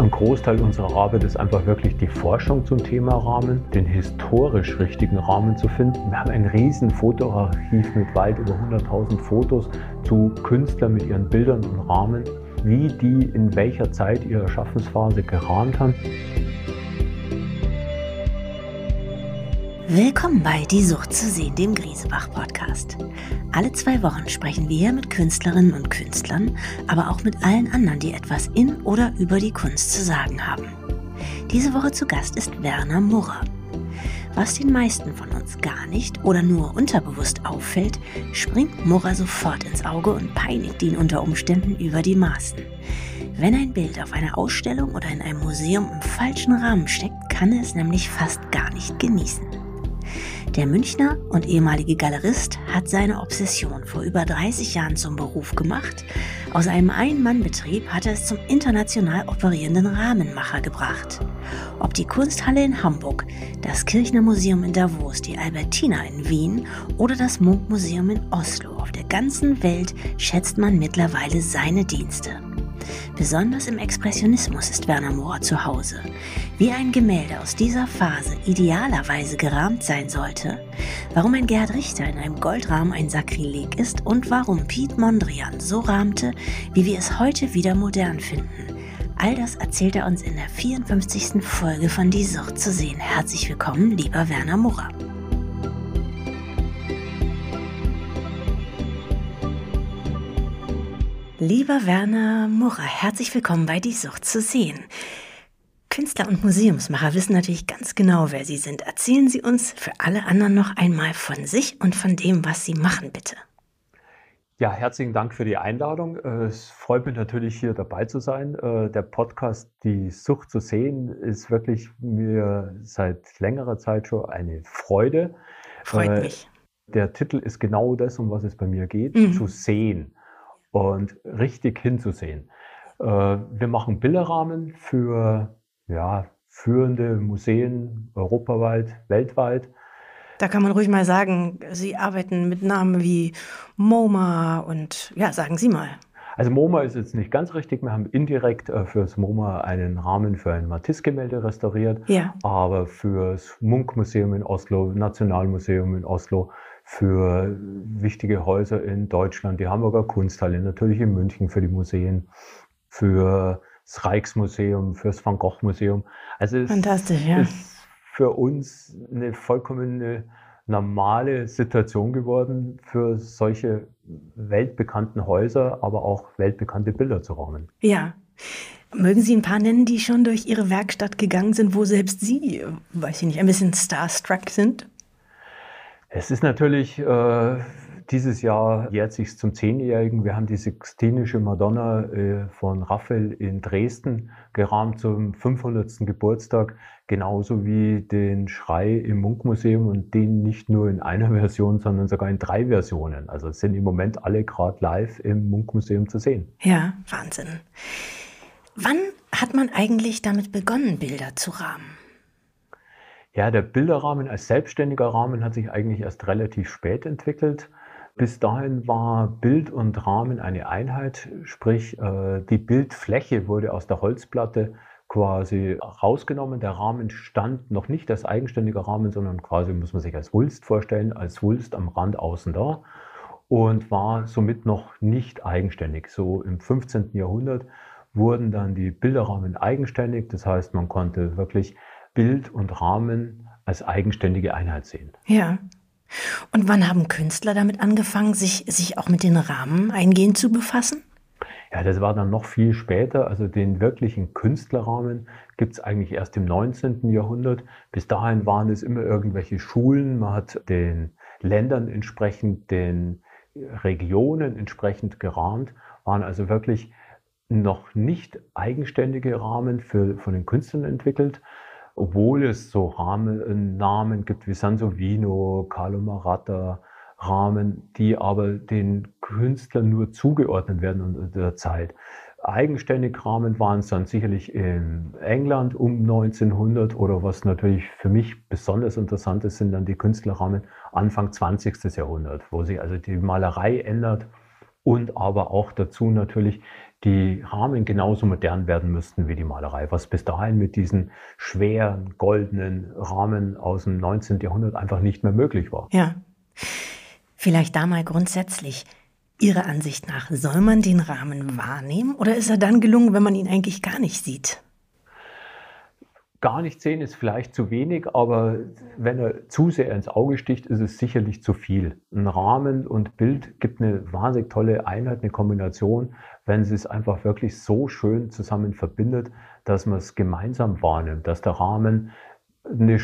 Ein Großteil unserer Arbeit ist einfach wirklich die Forschung zum Thema Rahmen, den historisch richtigen Rahmen zu finden. Wir haben ein riesen Fotoarchiv mit weit über 100.000 Fotos zu Künstlern mit ihren Bildern und Rahmen, wie die in welcher Zeit ihrer Schaffensphase gerahmt haben. Willkommen bei Die Sucht zu sehen, dem Griesebach-Podcast. Alle zwei Wochen sprechen wir hier mit Künstlerinnen und Künstlern, aber auch mit allen anderen, die etwas in oder über die Kunst zu sagen haben. Diese Woche zu Gast ist Werner Murrer. Was den meisten von uns gar nicht oder nur unterbewusst auffällt, springt Murrer sofort ins Auge und peinigt ihn unter Umständen über die Maßen. Wenn ein Bild auf einer Ausstellung oder in einem Museum im falschen Rahmen steckt, kann es nämlich fast gar nicht genießen. Der Münchner und ehemalige Galerist hat seine Obsession vor über 30 Jahren zum Beruf gemacht. Aus einem Ein-Mann-Betrieb hat er es zum international operierenden Rahmenmacher gebracht. Ob die Kunsthalle in Hamburg, das Kirchner Museum in Davos, die Albertina in Wien oder das Munkmuseum in Oslo, auf der ganzen Welt schätzt man mittlerweile seine Dienste. Besonders im Expressionismus ist Werner Mohr zu Hause. Wie ein Gemälde aus dieser Phase idealerweise gerahmt sein sollte, warum ein Gerhard Richter in einem Goldrahmen ein Sakrileg ist und warum Piet Mondrian so rahmte, wie wir es heute wieder modern finden. All das erzählt er uns in der 54. Folge von Die Sucht zu sehen. Herzlich willkommen, lieber Werner Murrer. Lieber Werner Murrer, herzlich willkommen bei Die Sucht zu sehen. Künstler und Museumsmacher wissen natürlich ganz genau, wer Sie sind. Erzählen Sie uns für alle anderen noch einmal von sich und von dem, was Sie machen, bitte. Ja, herzlichen Dank für die Einladung. Es freut mich natürlich, hier dabei zu sein. Äh, der Podcast Die Sucht zu sehen ist wirklich mir seit längerer Zeit schon eine Freude. Freut äh, mich. Der Titel ist genau das, um was es bei mir geht, mhm. zu sehen und richtig hinzusehen. Äh, wir machen Bilderrahmen für ja, führende Museen europaweit, weltweit. Da kann man ruhig mal sagen, Sie arbeiten mit Namen wie MoMA und ja, sagen Sie mal. Also MoMA ist jetzt nicht ganz richtig. Wir haben indirekt äh, fürs MoMA einen Rahmen für ein Matisse-Gemälde restauriert, ja. aber fürs Munkmuseum in Oslo, Nationalmuseum in Oslo, für wichtige Häuser in Deutschland, die Hamburger Kunsthalle, natürlich in München für die Museen, für das Rijksmuseum, für das Van Gogh Museum. Also es Fantastisch, ja. ist für uns eine vollkommen normale Situation geworden, für solche weltbekannten Häuser, aber auch weltbekannte Bilder zu rahmen. Ja. Mögen Sie ein paar nennen, die schon durch Ihre Werkstatt gegangen sind, wo selbst Sie, weiß ich nicht, ein bisschen starstruck sind? Es ist natürlich, äh, dieses Jahr jährt sich zum Zehnjährigen. Wir haben die Sixtinische Madonna äh, von Raphael in Dresden gerahmt zum 500. Geburtstag, genauso wie den Schrei im Munkmuseum und den nicht nur in einer Version, sondern sogar in drei Versionen. Also sind im Moment alle gerade live im Munkmuseum zu sehen. Ja, Wahnsinn. Wann hat man eigentlich damit begonnen, Bilder zu rahmen? Ja, der Bilderrahmen als selbstständiger Rahmen hat sich eigentlich erst relativ spät entwickelt. Bis dahin war Bild und Rahmen eine Einheit, sprich äh, die Bildfläche wurde aus der Holzplatte quasi rausgenommen. Der Rahmen stand noch nicht als eigenständiger Rahmen, sondern quasi muss man sich als Wulst vorstellen, als Wulst am Rand außen da und war somit noch nicht eigenständig. So im 15. Jahrhundert wurden dann die Bilderrahmen eigenständig. Das heißt, man konnte wirklich Bild und Rahmen als eigenständige Einheit sehen. Ja. Und wann haben Künstler damit angefangen, sich, sich auch mit den Rahmen eingehend zu befassen? Ja, das war dann noch viel später. Also den wirklichen Künstlerrahmen gibt es eigentlich erst im 19. Jahrhundert. Bis dahin waren es immer irgendwelche Schulen. Man hat den Ländern entsprechend, den Regionen entsprechend gerahmt, waren also wirklich noch nicht eigenständige Rahmen für, von den Künstlern entwickelt, obwohl es so Rahmen, Namen gibt wie Sansovino, Carlo Maratta, Rahmen, die aber den Künstlern nur zugeordnet werden unter der Zeit. Eigenständig Rahmen waren es dann sicherlich in England um 1900 oder was natürlich für mich besonders interessant ist, sind dann die Künstlerrahmen Anfang 20. Jahrhundert, wo sich also die Malerei ändert und aber auch dazu natürlich die Rahmen genauso modern werden müssten wie die Malerei, was bis dahin mit diesen schweren goldenen Rahmen aus dem 19. Jahrhundert einfach nicht mehr möglich war. Ja. Vielleicht da mal grundsätzlich. Ihrer Ansicht nach, soll man den Rahmen wahrnehmen oder ist er dann gelungen, wenn man ihn eigentlich gar nicht sieht? Gar nicht sehen ist vielleicht zu wenig, aber wenn er zu sehr ins Auge sticht, ist es sicherlich zu viel. Ein Rahmen und Bild gibt eine wahnsinnig tolle Einheit, eine Kombination, wenn sie es einfach wirklich so schön zusammen verbindet, dass man es gemeinsam wahrnimmt, dass der Rahmen eine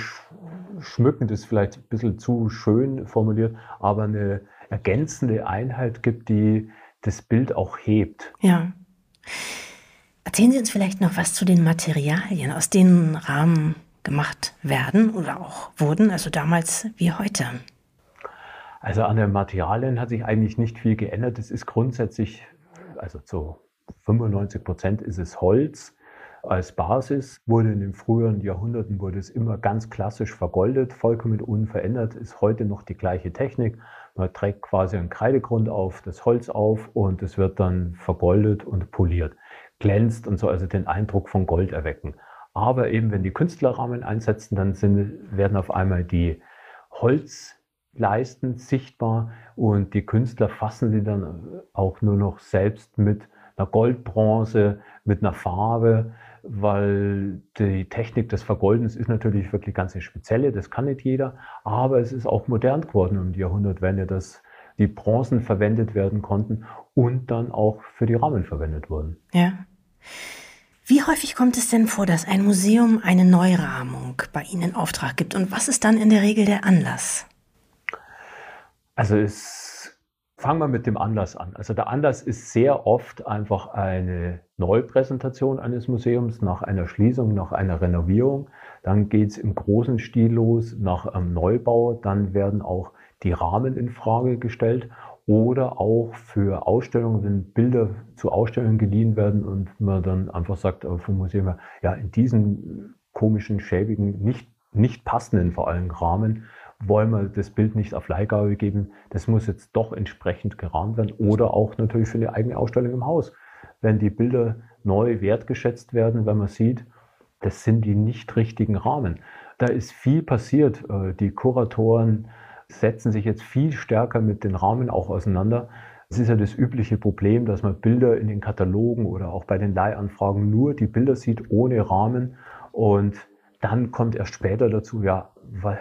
schmückend ist vielleicht ein bisschen zu schön formuliert, aber eine ergänzende Einheit gibt, die das Bild auch hebt. Ja. Erzählen Sie uns vielleicht noch was zu den Materialien, aus denen Rahmen gemacht werden oder auch wurden, also damals wie heute. Also an den Materialien hat sich eigentlich nicht viel geändert. Es ist grundsätzlich, also zu 95 Prozent ist es Holz. Als Basis wurde in den früheren Jahrhunderten wurde es immer ganz klassisch vergoldet, vollkommen unverändert, ist heute noch die gleiche Technik. Man trägt quasi einen Kreidegrund auf, das Holz auf und es wird dann vergoldet und poliert glänzt und so also den Eindruck von Gold erwecken. Aber eben, wenn die Künstlerrahmen einsetzen, dann sind, werden auf einmal die Holzleisten sichtbar und die Künstler fassen sie dann auch nur noch selbst mit einer Goldbronze, mit einer Farbe, weil die Technik des Vergoldens ist natürlich wirklich ganz spezielle, das kann nicht jeder, aber es ist auch modern geworden um die Jahrhundertwende, dass die Bronzen verwendet werden konnten und dann auch für die Rahmen verwendet wurden. Ja. Wie häufig kommt es denn vor, dass ein Museum eine Neurahmung bei Ihnen in Auftrag gibt und was ist dann in der Regel der Anlass? Also es, fangen wir mit dem Anlass an. Also der Anlass ist sehr oft einfach eine Neupräsentation eines Museums nach einer Schließung, nach einer Renovierung. Dann geht es im großen Stil los nach einem Neubau. Dann werden auch die Rahmen in Frage gestellt oder auch für Ausstellungen, wenn Bilder zu Ausstellungen geliehen werden und man dann einfach sagt äh, vom Museum, ja, in diesen komischen, schäbigen, nicht, nicht passenden vor allem Rahmen wollen wir das Bild nicht auf Leihgabe geben. Das muss jetzt doch entsprechend gerahmt werden oder auch natürlich für eine eigene Ausstellung im Haus. Wenn die Bilder neu wertgeschätzt werden, wenn man sieht, das sind die nicht richtigen Rahmen. Da ist viel passiert. Äh, die Kuratoren, setzen sich jetzt viel stärker mit den Rahmen auch auseinander. Es ist ja das übliche Problem, dass man Bilder in den Katalogen oder auch bei den Leihanfragen nur die Bilder sieht ohne Rahmen und dann kommt erst später dazu, ja,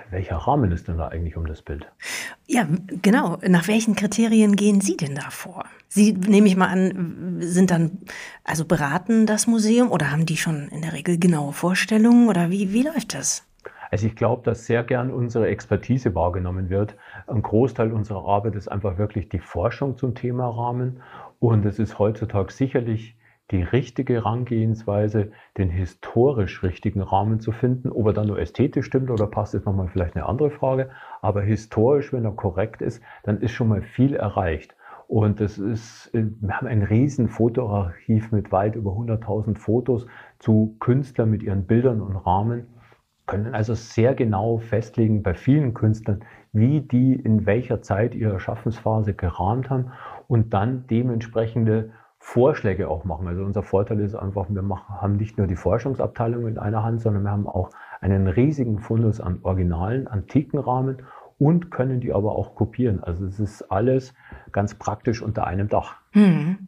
welcher Rahmen ist denn da eigentlich um das Bild? Ja, genau. Nach welchen Kriterien gehen Sie denn da vor? Sie, nehme ich mal an, sind dann also beraten das Museum oder haben die schon in der Regel genaue Vorstellungen oder wie, wie läuft das? Also ich glaube, dass sehr gern unsere Expertise wahrgenommen wird. Ein Großteil unserer Arbeit ist einfach wirklich die Forschung zum Thema Rahmen. Und es ist heutzutage sicherlich die richtige Herangehensweise, den historisch richtigen Rahmen zu finden. Ob er dann nur ästhetisch stimmt oder passt, ist nochmal vielleicht eine andere Frage. Aber historisch, wenn er korrekt ist, dann ist schon mal viel erreicht. Und das ist, wir haben ein riesen Fotoarchiv mit weit über 100.000 Fotos zu Künstlern mit ihren Bildern und Rahmen können also sehr genau festlegen bei vielen Künstlern, wie die in welcher Zeit ihrer Schaffensphase gerahmt haben und dann dementsprechende Vorschläge auch machen. Also unser Vorteil ist einfach, wir machen, haben nicht nur die Forschungsabteilung in einer Hand, sondern wir haben auch einen riesigen Fundus an originalen, antiken Rahmen und können die aber auch kopieren. Also es ist alles ganz praktisch unter einem Dach. Hm.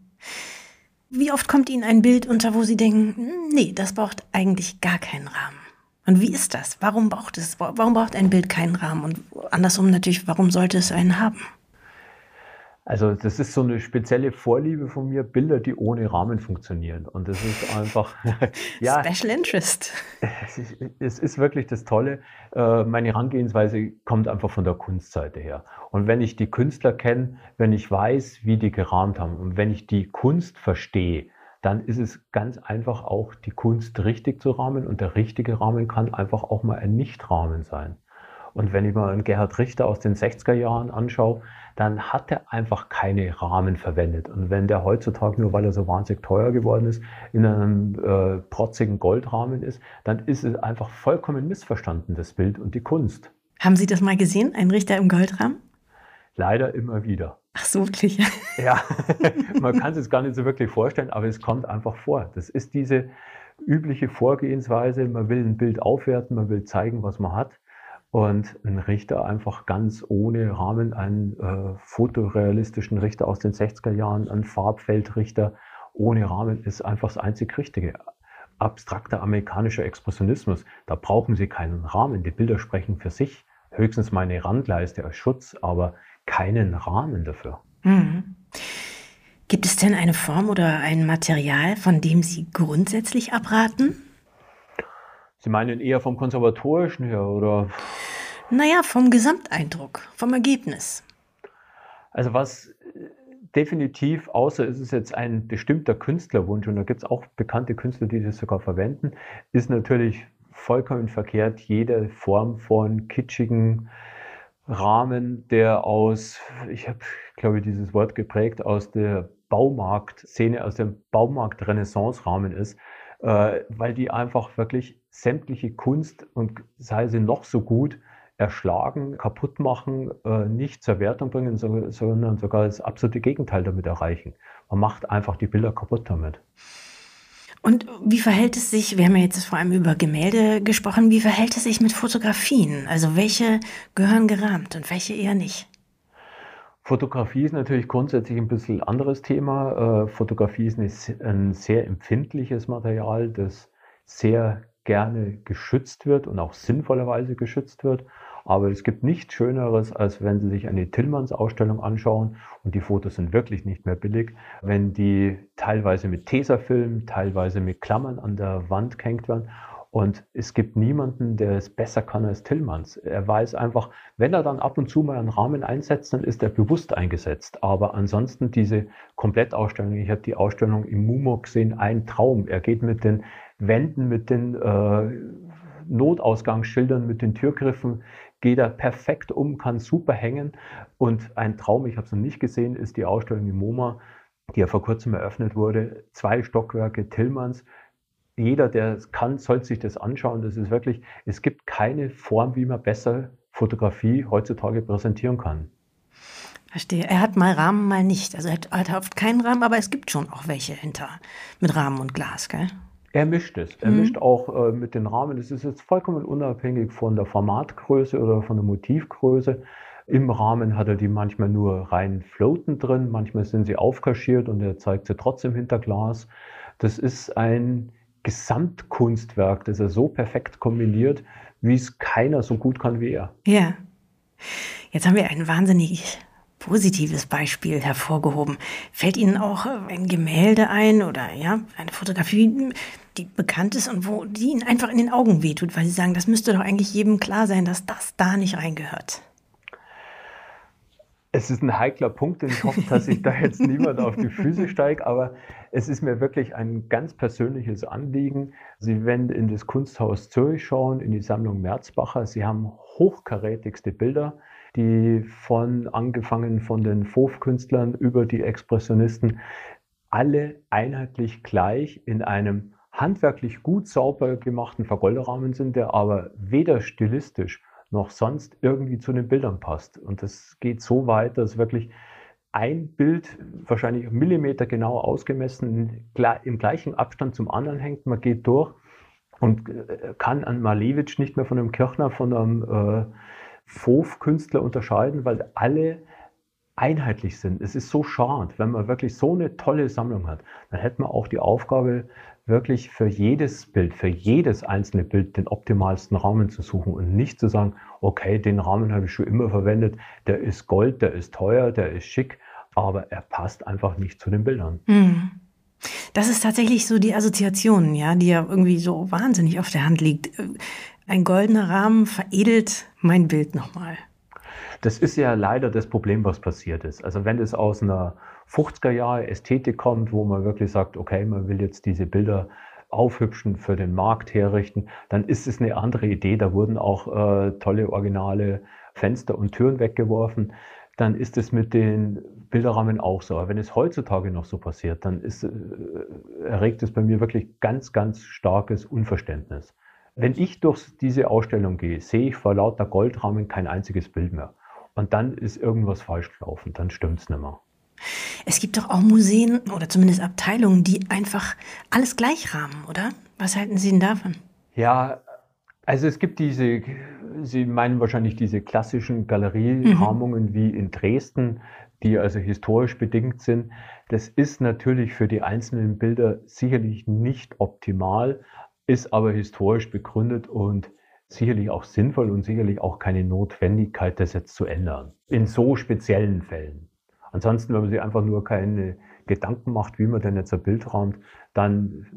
Wie oft kommt Ihnen ein Bild unter, wo Sie denken, nee, das braucht eigentlich gar keinen Rahmen? Und wie ist das? Warum braucht es, warum braucht ein Bild keinen Rahmen? Und andersrum natürlich, warum sollte es einen haben? Also das ist so eine spezielle Vorliebe von mir, Bilder, die ohne Rahmen funktionieren. Und das ist einfach ja, Special Interest. Es ist, es ist, wirklich das Tolle. Äh, meine Herangehensweise kommt einfach von der Kunstseite her. Und wenn ich die Künstler kenne, wenn ich weiß, wie die gerahmt haben und wenn ich die Kunst verstehe, dann ist es ganz einfach auch die Kunst richtig zu rahmen und der richtige Rahmen kann einfach auch mal ein Nichtrahmen sein. Und wenn ich mal einen Gerhard Richter aus den 60er Jahren anschaue, dann hat er einfach keine Rahmen verwendet. Und wenn der heutzutage, nur weil er so wahnsinnig teuer geworden ist, in einem äh, protzigen Goldrahmen ist, dann ist es einfach vollkommen missverstanden, das Bild und die Kunst. Haben Sie das mal gesehen, ein Richter im Goldrahmen? Leider immer wieder. Ach so, wirklich? Ja, man kann es jetzt gar nicht so wirklich vorstellen, aber es kommt einfach vor. Das ist diese übliche Vorgehensweise. Man will ein Bild aufwerten, man will zeigen, was man hat. Und ein Richter einfach ganz ohne Rahmen, einen äh, fotorealistischen Richter aus den 60er Jahren, ein Farbfeldrichter ohne Rahmen ist einfach das einzig Richtige. Abstrakter amerikanischer Expressionismus, da brauchen Sie keinen Rahmen. Die Bilder sprechen für sich. Höchstens meine Randleiste als Schutz, aber keinen Rahmen dafür. Mhm. Gibt es denn eine Form oder ein Material, von dem Sie grundsätzlich abraten? Sie meinen eher vom Konservatorischen her, oder? Naja, vom Gesamteindruck, vom Ergebnis. Also was definitiv, außer es ist jetzt ein bestimmter Künstlerwunsch, und da gibt es auch bekannte Künstler, die das sogar verwenden, ist natürlich vollkommen verkehrt jede Form von kitschigen Rahmen, der aus, ich habe, glaube ich, dieses Wort geprägt, aus der Baumarktszene, aus dem Baumarkt-Renaissance-Rahmen ist, äh, weil die einfach wirklich sämtliche Kunst und sei sie noch so gut, erschlagen, kaputt machen, äh, nicht zur Wertung bringen, sondern sogar das absolute Gegenteil damit erreichen. Man macht einfach die Bilder kaputt damit. Und wie verhält es sich, wir haben ja jetzt vor allem über Gemälde gesprochen, wie verhält es sich mit Fotografien? Also welche gehören gerahmt und welche eher nicht? Fotografie ist natürlich grundsätzlich ein bisschen anderes Thema. Äh, Fotografie ist ein sehr empfindliches Material, das sehr gerne geschützt wird und auch sinnvollerweise geschützt wird. Aber es gibt nichts Schöneres, als wenn Sie sich eine Tillmanns-Ausstellung anschauen und die Fotos sind wirklich nicht mehr billig, wenn die teilweise mit Tesafilm, teilweise mit Klammern an der Wand gehängt werden. Und es gibt niemanden, der es besser kann als Tillmanns. Er weiß einfach, wenn er dann ab und zu mal einen Rahmen einsetzt, dann ist er bewusst eingesetzt. Aber ansonsten diese Komplettausstellung, ich habe die Ausstellung im Mumo gesehen, ein Traum. Er geht mit den Wänden, mit den äh, Notausgangsschildern, mit den Türgriffen, geht er perfekt um, kann super hängen. Und ein Traum, ich habe es noch nicht gesehen, ist die Ausstellung im MoMA, die ja vor kurzem eröffnet wurde. Zwei Stockwerke Tillmanns. Jeder, der es kann, sollte sich das anschauen. Das ist wirklich, es gibt keine Form, wie man besser Fotografie heutzutage präsentieren kann. Verstehe. Er hat mal Rahmen, mal nicht. Also er hat, er hat oft keinen Rahmen, aber es gibt schon auch welche hinter mit Rahmen und Glas, gell? Er mischt es. Er mhm. mischt auch äh, mit den Rahmen. Es ist jetzt vollkommen unabhängig von der Formatgröße oder von der Motivgröße. Im Rahmen hat er die manchmal nur rein floaten drin, manchmal sind sie aufkaschiert und er zeigt sie trotzdem hinter Glas. Das ist ein Gesamtkunstwerk, das er so perfekt kombiniert, wie es keiner so gut kann wie er. Ja. Jetzt haben wir ein wahnsinnig positives Beispiel hervorgehoben. Fällt Ihnen auch ein Gemälde ein oder ja, eine Fotografie, die bekannt ist und wo die Ihnen einfach in den Augen wehtut, weil Sie sagen, das müsste doch eigentlich jedem klar sein, dass das da nicht reingehört? Es ist ein heikler Punkt und ich hoffe, dass ich da jetzt niemand auf die Füße steige, aber es ist mir wirklich ein ganz persönliches Anliegen. Sie werden in das Kunsthaus Zürich schauen, in die Sammlung Merzbacher. Sie haben hochkarätigste Bilder die von angefangen von den Fauve-Künstlern über die Expressionisten alle einheitlich gleich in einem handwerklich gut sauber gemachten Vergolderrahmen sind, der aber weder stilistisch noch sonst irgendwie zu den Bildern passt. Und das geht so weit, dass wirklich ein Bild wahrscheinlich Millimeter genau ausgemessen im gleichen Abstand zum anderen hängt. Man geht durch und äh, kann an Malevich nicht mehr von einem Kirchner, von einem Fauve-Künstler unterscheiden, weil alle einheitlich sind. Es ist so schade, wenn man wirklich so eine tolle Sammlung hat, dann hätte man auch die Aufgabe, wirklich für jedes Bild, für jedes einzelne Bild den optimalsten Rahmen zu suchen und nicht zu sagen, okay, den Rahmen habe ich schon immer verwendet, der ist Gold, der ist teuer, der ist schick, aber er passt einfach nicht zu den Bildern. Mhm. Das ist tatsächlich so die Assoziation, ja, die ja irgendwie so wahnsinnig auf der Hand liegt. Ein goldener Rahmen veredelt mein Bild nochmal. Das ist ja leider das Problem, was passiert ist. Also wenn es aus einer 50er Jahre Ästhetik kommt, wo man wirklich sagt, okay, man will jetzt diese Bilder aufhübschen, für den Markt herrichten, dann ist es eine andere Idee. Da wurden auch äh, tolle originale Fenster und Türen weggeworfen. Dann ist es mit den Bilderrahmen auch so. Aber wenn es heutzutage noch so passiert, dann ist, äh, erregt es bei mir wirklich ganz, ganz starkes Unverständnis. Wenn ich durch diese Ausstellung gehe, sehe ich vor lauter Goldrahmen kein einziges Bild mehr. Und dann ist irgendwas falsch gelaufen, dann stimmt es nicht mehr. Es gibt doch auch Museen oder zumindest Abteilungen, die einfach alles gleich rahmen, oder? Was halten Sie denn davon? Ja, also es gibt diese, Sie meinen wahrscheinlich diese klassischen Galerierahmungen mhm. wie in Dresden, die also historisch bedingt sind. Das ist natürlich für die einzelnen Bilder sicherlich nicht optimal, ist aber historisch begründet und sicherlich auch sinnvoll und sicherlich auch keine Notwendigkeit, das jetzt zu ändern. In so speziellen Fällen. Ansonsten, wenn man sich einfach nur keine Gedanken macht, wie man denn jetzt ein Bild rahmt, dann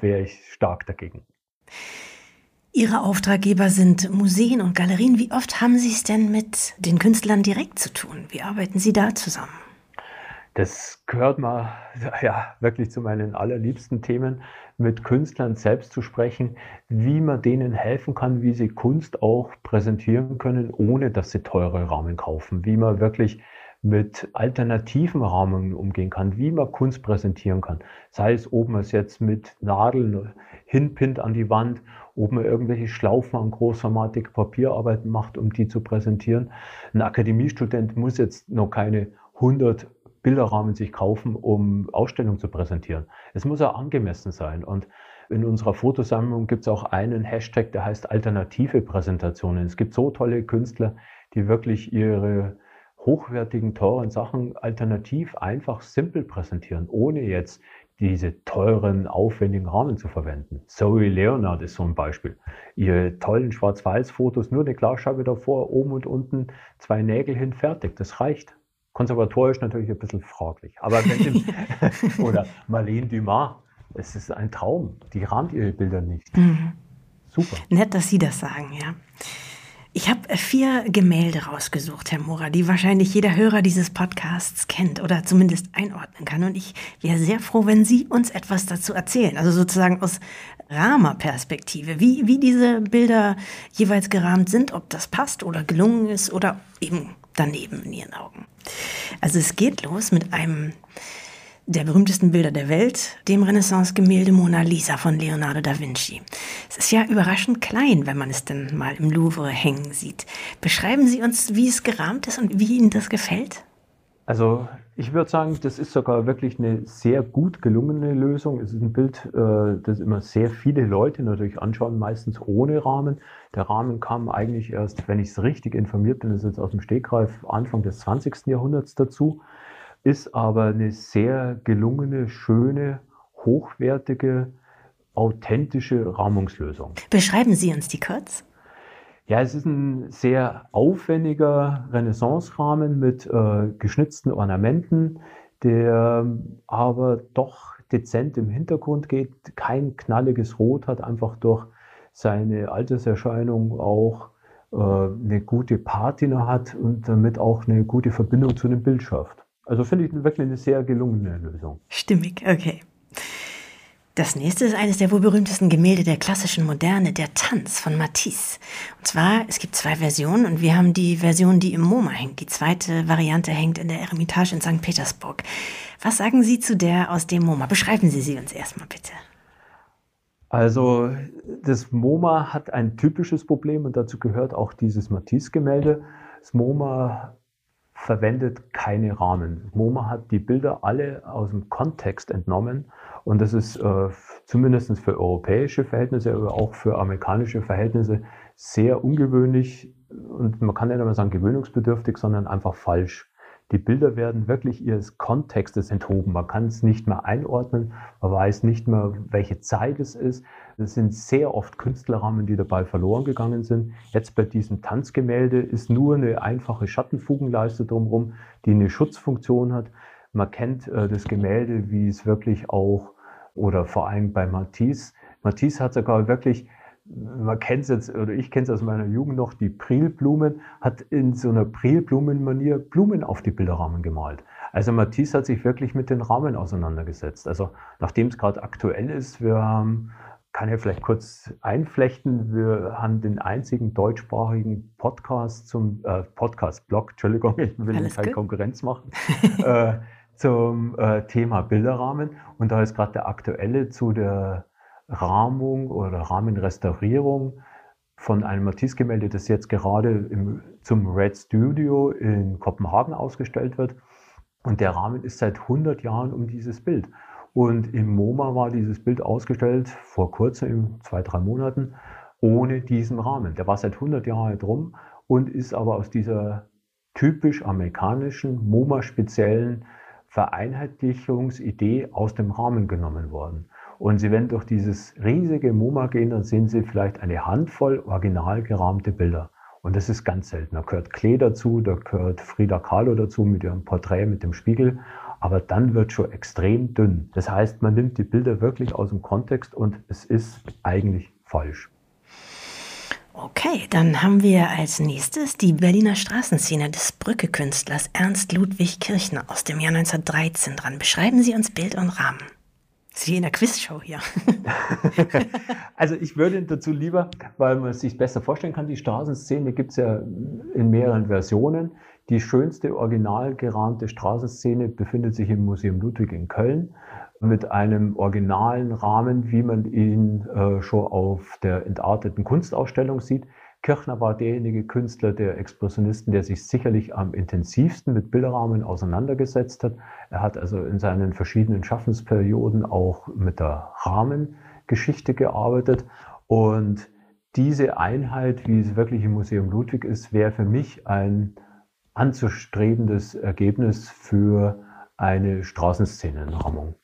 wäre ich stark dagegen. Ihre Auftraggeber sind Museen und Galerien. Wie oft haben Sie es denn mit den Künstlern direkt zu tun? Wie arbeiten Sie da zusammen? Das gehört mal ja, wirklich zu meinen allerliebsten Themen, mit Künstlern selbst zu sprechen, wie man denen helfen kann, wie sie Kunst auch präsentieren können, ohne dass sie teure Rahmen kaufen, wie man wirklich mit alternativen Rahmungen umgehen kann, wie man Kunst präsentieren kann. Sei es, ob man es jetzt mit Nadeln hinpinnt an die Wand, ob man irgendwelche Schlaufen an großformatige Papierarbeiten macht, um die zu präsentieren. Ein Akademiestudent muss jetzt noch keine 100 Bilderrahmen sich kaufen, um Ausstellungen zu präsentieren. Es muss auch angemessen sein. Und in unserer Fotosammlung gibt es auch einen Hashtag, der heißt alternative Präsentationen. Es gibt so tolle Künstler, die wirklich ihre hochwertigen, teuren Sachen alternativ einfach simpel präsentieren, ohne jetzt diese teuren, aufwendigen Rahmen zu verwenden. Zoe Leonard ist so ein Beispiel. Ihre tollen Schwarz-Weiß-Fotos, nur eine Glasscheibe davor, oben und unten, zwei Nägel hin, fertig. Das reicht. Konservatorisch natürlich ein bisschen fraglich. Aber wenn oder Marlene Dumas, es ist ein Traum. Die rahmt ihre Bilder nicht. Mhm. Super. Nett, dass Sie das sagen, ja. Ich habe vier Gemälde rausgesucht, Herr Mora, die wahrscheinlich jeder Hörer dieses Podcasts kennt oder zumindest einordnen kann. Und ich wäre sehr froh, wenn Sie uns etwas dazu erzählen. Also sozusagen aus Rahmerperspektive, wie, wie diese Bilder jeweils gerahmt sind, ob das passt oder gelungen ist oder eben daneben in Ihren Augen. Also es geht los mit einem der berühmtesten Bilder der Welt, dem Renaissance-Gemälde Mona Lisa von Leonardo da Vinci. Es ist ja überraschend klein, wenn man es denn mal im Louvre hängen sieht. Beschreiben Sie uns, wie es gerahmt ist und wie Ihnen das gefällt? Also ich würde sagen, das ist sogar wirklich eine sehr gut gelungene Lösung. Es ist ein Bild, äh, das immer sehr viele Leute natürlich anschauen, meistens ohne Rahmen. Der Rahmen kam eigentlich erst, wenn ich es richtig informiert bin, ist jetzt aus dem Stegreif Anfang des 20. Jahrhunderts dazu ist aber eine sehr gelungene, schöne, hochwertige, authentische Rahmungslösung. Beschreiben Sie uns die kurz. Ja, es ist ein sehr aufwendiger Renaissance-Rahmen mit äh, geschnitzten Ornamenten, der aber doch dezent im Hintergrund geht, kein knalliges Rot hat, einfach durch seine Alterserscheinung auch äh, eine gute Patina hat und damit auch eine gute Verbindung zu dem Bild schafft. Also finde ich wirklich eine sehr gelungene Lösung. Stimmig, okay. Das nächste ist eines der wohl berühmtesten Gemälde der klassischen Moderne, der Tanz von Matisse. Und zwar, es gibt zwei Versionen und wir haben die Version, die im MoMA hängt. Die zweite Variante hängt in der Eremitage in St. Petersburg. Was sagen Sie zu der aus dem MoMA? Beschreiben Sie sie uns erstmal bitte. Also das MoMA hat ein typisches Problem und dazu gehört auch dieses Matisse-Gemälde. Das MoMA verwendet keine Rahmen. MoMA hat die Bilder alle aus dem Kontext entnommen und das ist äh, zumindest für europäische Verhältnisse, aber auch für amerikanische Verhältnisse sehr ungewöhnlich und man kann nicht einmal sagen gewöhnungsbedürftig, sondern einfach falsch. Die Bilder werden wirklich ihres Kontextes enthoben. Man kann es nicht mehr einordnen, man weiß nicht mehr, welche Zeit es ist. Es sind sehr oft Künstlerrahmen, die dabei verloren gegangen sind. Jetzt bei diesem Tanzgemälde ist nur eine einfache Schattenfugenleiste drumherum, die eine Schutzfunktion hat. Man kennt äh, das Gemälde, wie es wirklich auch, oder vor allem bei Matisse. Matisse hat sogar wirklich man kennt es jetzt, oder ich kenne es aus meiner Jugend noch, die Prilblumen, hat in so einer Prilblumenmanier Blumen auf die Bilderrahmen gemalt. Also Matisse hat sich wirklich mit den Rahmen auseinandergesetzt. Also nachdem es gerade aktuell ist, wir haben, kann ich vielleicht kurz einflechten, wir haben den einzigen deutschsprachigen Podcast zum, äh, Podcast-Blog, Entschuldigung, ich will Alles keine. Konkurrenz machen, äh, zum äh, Thema Bilderrahmen. Und da ist gerade der aktuelle zu der Rahmung oder Rahmenrestaurierung von einem Matisse-Gemälde, das jetzt gerade im, zum Red Studio in Kopenhagen ausgestellt wird. Und der Rahmen ist seit 100 Jahren um dieses Bild. Und im MoMA war dieses Bild ausgestellt, vor kurzem, zwei, drei Monaten, ohne diesen Rahmen. Der war seit 100 Jahren drum und ist aber aus dieser typisch amerikanischen, MoMA-speziellen Vereinheitlichungsidee aus dem Rahmen genommen worden. Und Sie, wenn durch dieses riesige MoMA gehen, dann sehen Sie vielleicht eine Handvoll original gerahmte Bilder. Und das ist ganz selten. Da gehört Klee dazu, da gehört Frida Kahlo dazu mit ihrem Porträt mit dem Spiegel. Aber dann wird schon extrem dünn. Das heißt, man nimmt die Bilder wirklich aus dem Kontext und es ist eigentlich falsch. Okay, dann haben wir als nächstes die Berliner Straßenszene des Brücke-Künstlers Ernst Ludwig Kirchner aus dem Jahr 1913 dran. Beschreiben Sie uns Bild und Rahmen. Das ist wie in der Quizshow hier. also ich würde dazu lieber, weil man es sich besser vorstellen kann, die Straßenszene gibt es ja in mehreren Versionen. Die schönste original gerahmte Straßenszene befindet sich im Museum Ludwig in Köln mit einem originalen Rahmen, wie man ihn äh, schon auf der entarteten Kunstausstellung sieht. Kirchner war derjenige Künstler der Expressionisten, der sich sicherlich am intensivsten mit Bilderrahmen auseinandergesetzt hat. Er hat also in seinen verschiedenen Schaffensperioden auch mit der Rahmengeschichte gearbeitet. Und diese Einheit, wie es wirklich im Museum Ludwig ist, wäre für mich ein anzustrebendes Ergebnis für eine Straßenszenenrahmung.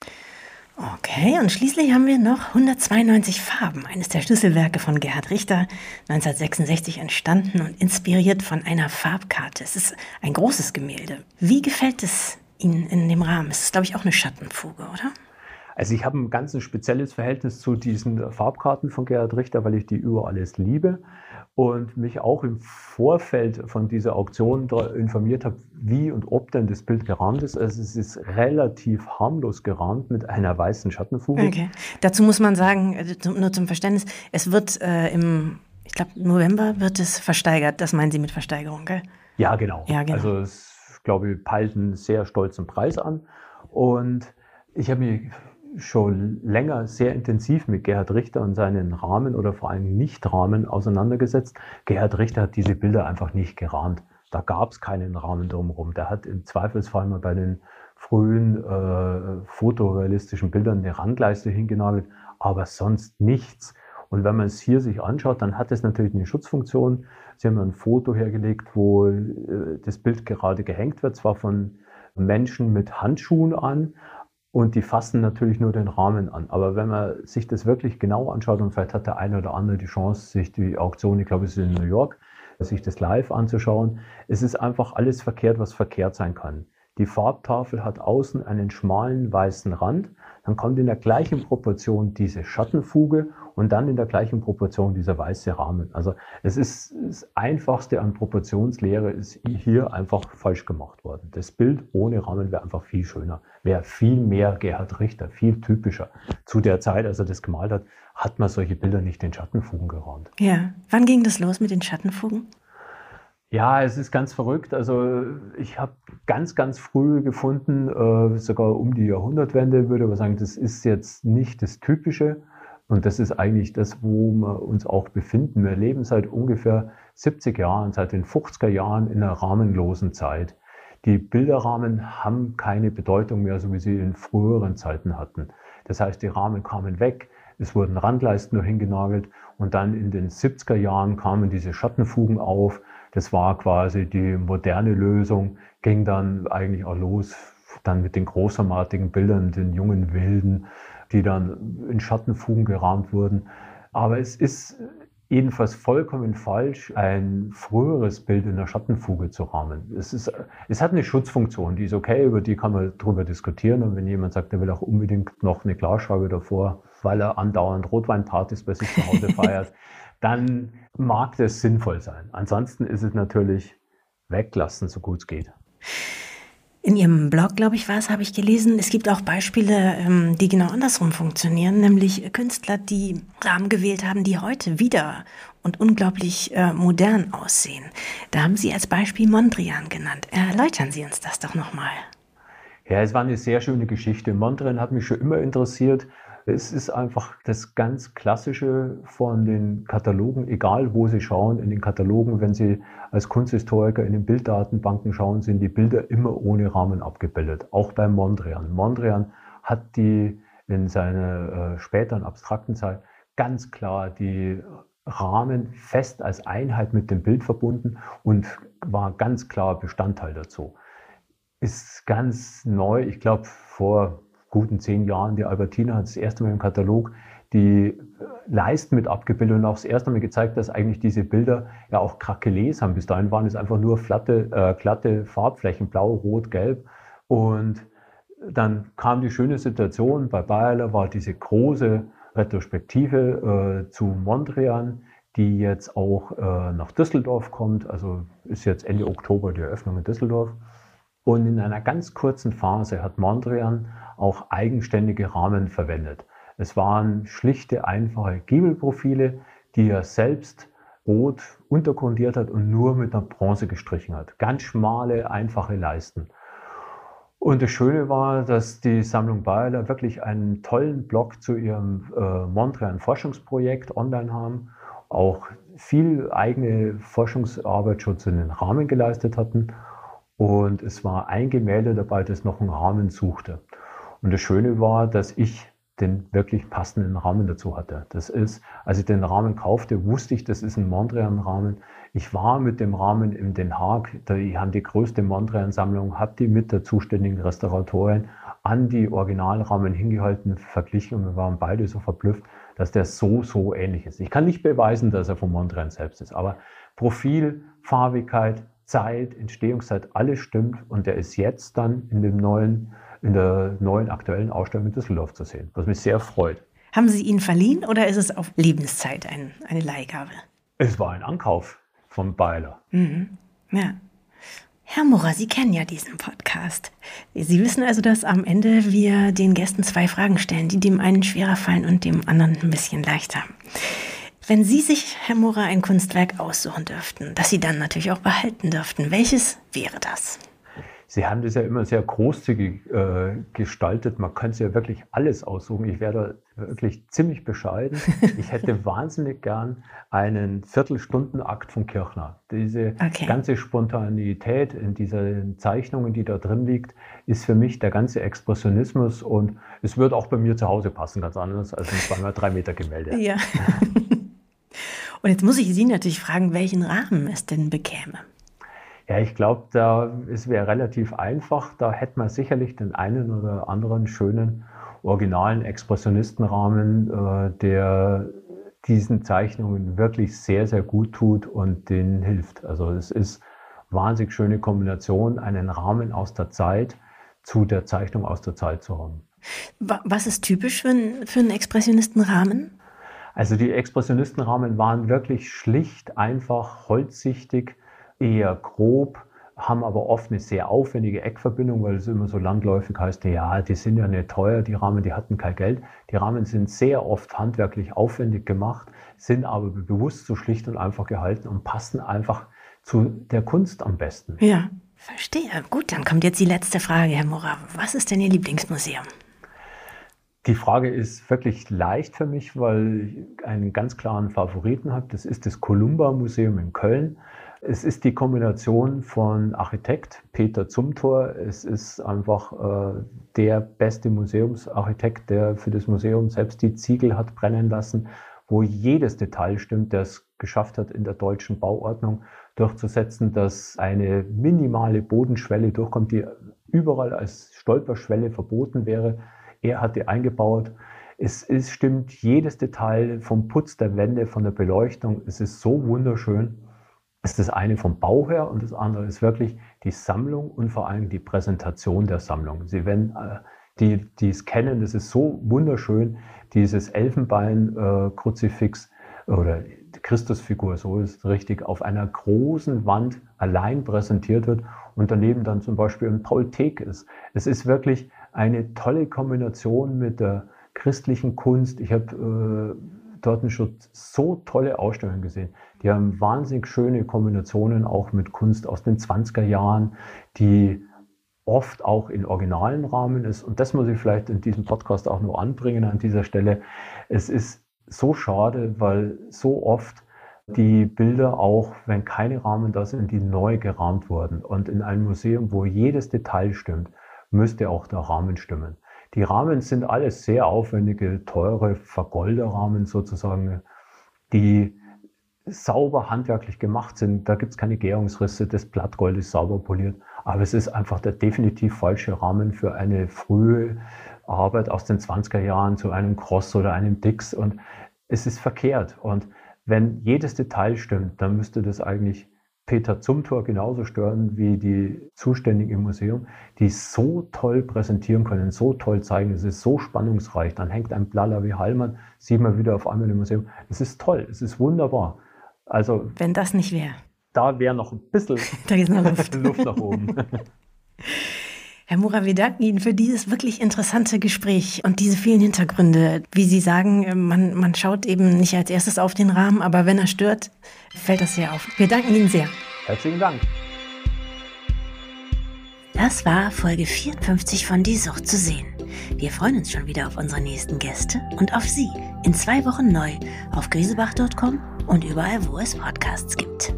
Okay, und schließlich haben wir noch 192 Farben, eines der Schlüsselwerke von Gerhard Richter, 1966 entstanden und inspiriert von einer Farbkarte. Es ist ein großes Gemälde. Wie gefällt es Ihnen in dem Rahmen? Es ist, glaube ich, auch eine Schattenfuge, oder? Also ich habe ein ganz spezielles Verhältnis zu diesen Farbkarten von Gerhard Richter, weil ich die über alles liebe und mich auch im Vorfeld von dieser Auktion informiert habe, wie und ob denn das Bild gerahmt ist. Also es ist relativ harmlos gerahmt mit einer weißen Schattenfuge. Okay. Dazu muss man sagen, äh, nur zum Verständnis, es wird äh, im, ich glaube, November wird es versteigert. Das meinen Sie mit Versteigerung, gell? Ja, genau. Ja, genau. Also es, glaube ich, peilt einen sehr stolzen Preis an. Und ich habe mich schon länger sehr intensiv mit Gerhard Richter und seinen Rahmen oder vor allem Nicht-Rahmen auseinandergesetzt. Gerhard Richter hat diese Bilder einfach nicht gerahmt. Da gab es keinen Rahmen drumherum. Der hat im Zweifelsfall mal bei den frühen äh, fotorealistischen Bildern eine Randleiste hingenagelt, aber sonst nichts. Und wenn man es hier sich anschaut, dann hat es natürlich eine Schutzfunktion. Sie haben ein Foto hergelegt, wo äh, das Bild gerade gehängt wird, zwar von Menschen mit Handschuhen an, und die fassen natürlich nur den Rahmen an. Aber wenn man sich das wirklich genau anschaut und vielleicht hat der eine oder andere die Chance, sich die Auktion, ich glaube es ist in New York, sich das live anzuschauen, es ist einfach alles verkehrt, was verkehrt sein kann. Die Farbtafel hat außen einen schmalen weißen Rand, dann kommt in der gleichen Proportion diese Schattenfuge und dann in der gleichen Proportion dieser weiße Rahmen. Also es ist das Einfachste an Proportionslehre ist hier einfach falsch gemacht worden. Das Bild ohne Rahmen wäre einfach viel schöner, wäre viel mehr Gerhard Richter, viel typischer. Zu der Zeit, als er das gemalt hat, hat man solche Bilder nicht in Schattenfugen gerahmt. Ja, wann ging das los mit den Schattenfugen? Ja, es ist ganz verrückt. Also ich habe ganz, ganz früh gefunden, äh, sogar um die Jahrhundertwende, würde ich sagen, das ist jetzt nicht das Typische. Und das ist eigentlich das, wo wir uns auch befinden. Wir leben seit ungefähr 70 Jahren, seit den 50er Jahren in einer rahmenlosen Zeit. Die Bilderrahmen haben keine Bedeutung mehr, so wie sie in früheren Zeiten hatten. Das heißt, die Rahmen kamen weg, es wurden Randleisten nur hingenagelt und dann in den 70er Jahren kamen diese Schattenfugen auf. Das war quasi die moderne Lösung, ging dann eigentlich auch los, dann mit den großformatigen Bildern, den jungen Wilden, die dann in Schattenfugen gerahmt wurden. Aber es ist jedenfalls vollkommen falsch, ein früheres Bild in der Schattenfuge zu rahmen. Es, ist, es hat eine Schutzfunktion, die ist okay, über die kann man drüber diskutieren. Und wenn jemand sagt, er will auch unbedingt noch eine Glasscheibe davor, weil er andauernd Rotweinpartys bei sich zu Hause feiert, dann mag das sinnvoll sein. Ansonsten ist es natürlich weglassen, so gut es geht. In Ihrem Blog, glaube ich, war es, habe ich gelesen, es gibt auch Beispiele, ähm, die genau andersrum funktionieren, nämlich Künstler, die Rahmen gewählt haben, die heute wieder und unglaublich äh, modern aussehen. Da haben Sie als Beispiel Mondrian genannt. Erläutern Sie uns das doch nochmal. Ja, es war eine sehr schöne Geschichte. Mondrian hat mich schon immer interessiert. Es ist einfach das ganz Klassische von den Katalogen, egal wo Sie schauen, in den Katalogen, wenn Sie als Kunsthistoriker in den Bilddatenbanken schauen, sind die Bilder immer ohne Rahmen abgebildet, auch bei Mondrian. Mondrian hat die in seiner äh, späteren abstrakten Zeit ganz klar die Rahmen fest als Einheit mit dem Bild verbunden und war ganz klar Bestandteil dazu. Ist ganz neu, ich glaube vor guten zehn Jahren, die Albertina hat das erste Mal im Katalog die Leisten mit abgebildet und auch das erste Mal gezeigt, dass eigentlich diese Bilder ja auch Krakelés haben. Bis dahin waren es einfach nur flatte, äh, glatte Farbflächen, blau, rot, gelb. Und dann kam die schöne Situation, bei Bayerler war diese große Retrospektive äh, zu Mondrian, die jetzt auch äh, nach Düsseldorf kommt. Also ist jetzt Ende Oktober die Eröffnung in Düsseldorf. Und in einer ganz kurzen Phase hat Mondrian auch eigenständige Rahmen verwendet. Es waren schlichte, einfache Giebelprofile, die er selbst rot untergrundiert hat und nur mit einer Bronze gestrichen hat. Ganz schmale, einfache Leisten. Und das Schöne war, dass die Sammlung Bayerler wirklich einen tollen Blog zu ihrem äh, Mondrian Forschungsprojekt online haben, auch viel eigene Forschungsarbeit schon zu den Rahmen geleistet hatten. Und es war ein Gemälde dabei, das noch einen Rahmen suchte. Und das Schöne war, dass ich den wirklich passenden Rahmen dazu hatte. Das ist, als ich den Rahmen kaufte, wusste ich, das ist ein Mondrian-Rahmen. Ich war mit dem Rahmen in Den Haag, die haben die größte Mondrian-Sammlung, habe die mit der zuständigen Restauratorin an die Originalrahmen hingehalten, verglichen und wir waren beide so verblüfft, dass der so, so ähnlich ist. Ich kann nicht beweisen, dass er von Mondrian selbst ist, aber Profil, Farbigkeit, Zeit, Entstehungszeit, alles stimmt und der ist jetzt dann in dem neuen in der neuen aktuellen Ausstellung in Düsseldorf zu sehen, was mich sehr freut. Haben Sie ihn verliehen oder ist es auf Lebenszeit ein, eine Leihgabe? Es war ein Ankauf vom Beiler. Mhm. Ja. Herr Murrer, Sie kennen ja diesen Podcast. Sie wissen also, dass am Ende wir den Gästen zwei Fragen stellen, die dem einen schwerer fallen und dem anderen ein bisschen leichter. Wenn Sie sich, Herr Murrer, ein Kunstwerk aussuchen dürften, das Sie dann natürlich auch behalten dürften, welches wäre das? Sie haben das ja immer sehr großzügig äh, gestaltet. Man könnte ja wirklich alles aussuchen. Ich wäre da wirklich ziemlich bescheiden. Ich hätte wahnsinnig gern einen Viertelstundenakt von Kirchner. Diese okay. ganze Spontanität in diesen Zeichnungen, die da drin liegt, ist für mich der ganze Expressionismus und es wird auch bei mir zu Hause passen, ganz anders als ein zweimal drei Meter Gemälde. Ja. und jetzt muss ich Sie natürlich fragen, welchen Rahmen es denn bekäme. Ja, ich glaube, da es wäre relativ einfach. Da hätte man sicherlich den einen oder anderen schönen originalen Expressionistenrahmen, äh, der diesen Zeichnungen wirklich sehr, sehr gut tut und denen hilft. Also es ist wahnsinnig schöne Kombination, einen Rahmen aus der Zeit zu der Zeichnung aus der Zeit zu haben. Was ist typisch für, ein, für einen Expressionistenrahmen? Also die Expressionistenrahmen waren wirklich schlicht, einfach, holzsichtig eher grob, haben aber oft eine sehr aufwendige Eckverbindung, weil es immer so landläufig heißt, ja, die sind ja nicht teuer, die Rahmen, die hatten kein Geld. Die Rahmen sind sehr oft handwerklich aufwendig gemacht, sind aber bewusst so schlicht und einfach gehalten und passen einfach zu der Kunst am besten. Ja, verstehe. Gut, dann kommt jetzt die letzte Frage, Herr Mora. Was ist denn Ihr Lieblingsmuseum? Die Frage ist wirklich leicht für mich, weil ich einen ganz klaren Favoriten habe. Das ist das Columba Museum in Köln. Es ist die Kombination von Architekt Peter Zumthor. Es ist einfach äh, der beste Museumsarchitekt, der für das Museum selbst die Ziegel hat brennen lassen, wo jedes Detail stimmt, der es geschafft hat, in der deutschen Bauordnung durchzusetzen, dass eine minimale Bodenschwelle durchkommt, die überall als Stolperschwelle verboten wäre. Er hat die eingebaut. Es, es stimmt jedes Detail vom Putz der Wände, von der Beleuchtung. Es ist so wunderschön ist das eine vom Bau her und das andere ist wirklich die Sammlung und vor allem die Präsentation der Sammlung. Sie werden, äh, die, die es kennen, das ist so wunderschön, dieses Elfenbein-Kruzifix äh, oder Christusfigur, so ist es richtig, auf einer großen Wand allein präsentiert wird und daneben dann zum Beispiel ein Paul Teek ist. Es ist wirklich eine tolle Kombination mit der christlichen Kunst. Ich habe äh, dort schon so tolle Ausstellungen gesehen. Die haben wahnsinnig schöne Kombinationen auch mit Kunst aus den 20er Jahren, die oft auch in originalen Rahmen ist. Und das muss ich vielleicht in diesem Podcast auch noch anbringen an dieser Stelle. Es ist so schade, weil so oft die Bilder auch, wenn keine Rahmen da sind, die neu gerahmt wurden. Und in einem Museum, wo jedes Detail stimmt, müsste auch der Rahmen stimmen. Die Rahmen sind alles sehr aufwendige, teure Vergolderrahmen sozusagen, die sauber handwerklich gemacht sind. Da gibt es keine Gärungsrisse, das Blattgold ist sauber poliert. Aber es ist einfach der definitiv falsche Rahmen für eine frühe Arbeit aus den 20er Jahren zu einem Cross oder einem Dix. Und es ist verkehrt. Und wenn jedes Detail stimmt, dann müsste das eigentlich Peter Zumthor genauso stören wie die Zuständigen im Museum, die so toll präsentieren können, so toll zeigen, es ist so spannungsreich. Dann hängt ein Blaller wie Hallmann, sieht man wieder auf einmal im Museum. Es ist toll, es ist wunderbar. Also. Wenn das nicht wäre. Da wäre noch ein bisschen da ist noch Luft. Luft nach oben. Herr Mura, wir danken Ihnen für dieses wirklich interessante Gespräch und diese vielen Hintergründe. Wie Sie sagen, man, man schaut eben nicht als erstes auf den Rahmen, aber wenn er stört, fällt das sehr auf. Wir danken Ihnen sehr. Herzlichen Dank. Das war Folge 54 von Die Sucht zu sehen. Wir freuen uns schon wieder auf unsere nächsten Gäste und auf Sie in zwei Wochen neu auf griesebach.com und überall, wo es Podcasts gibt.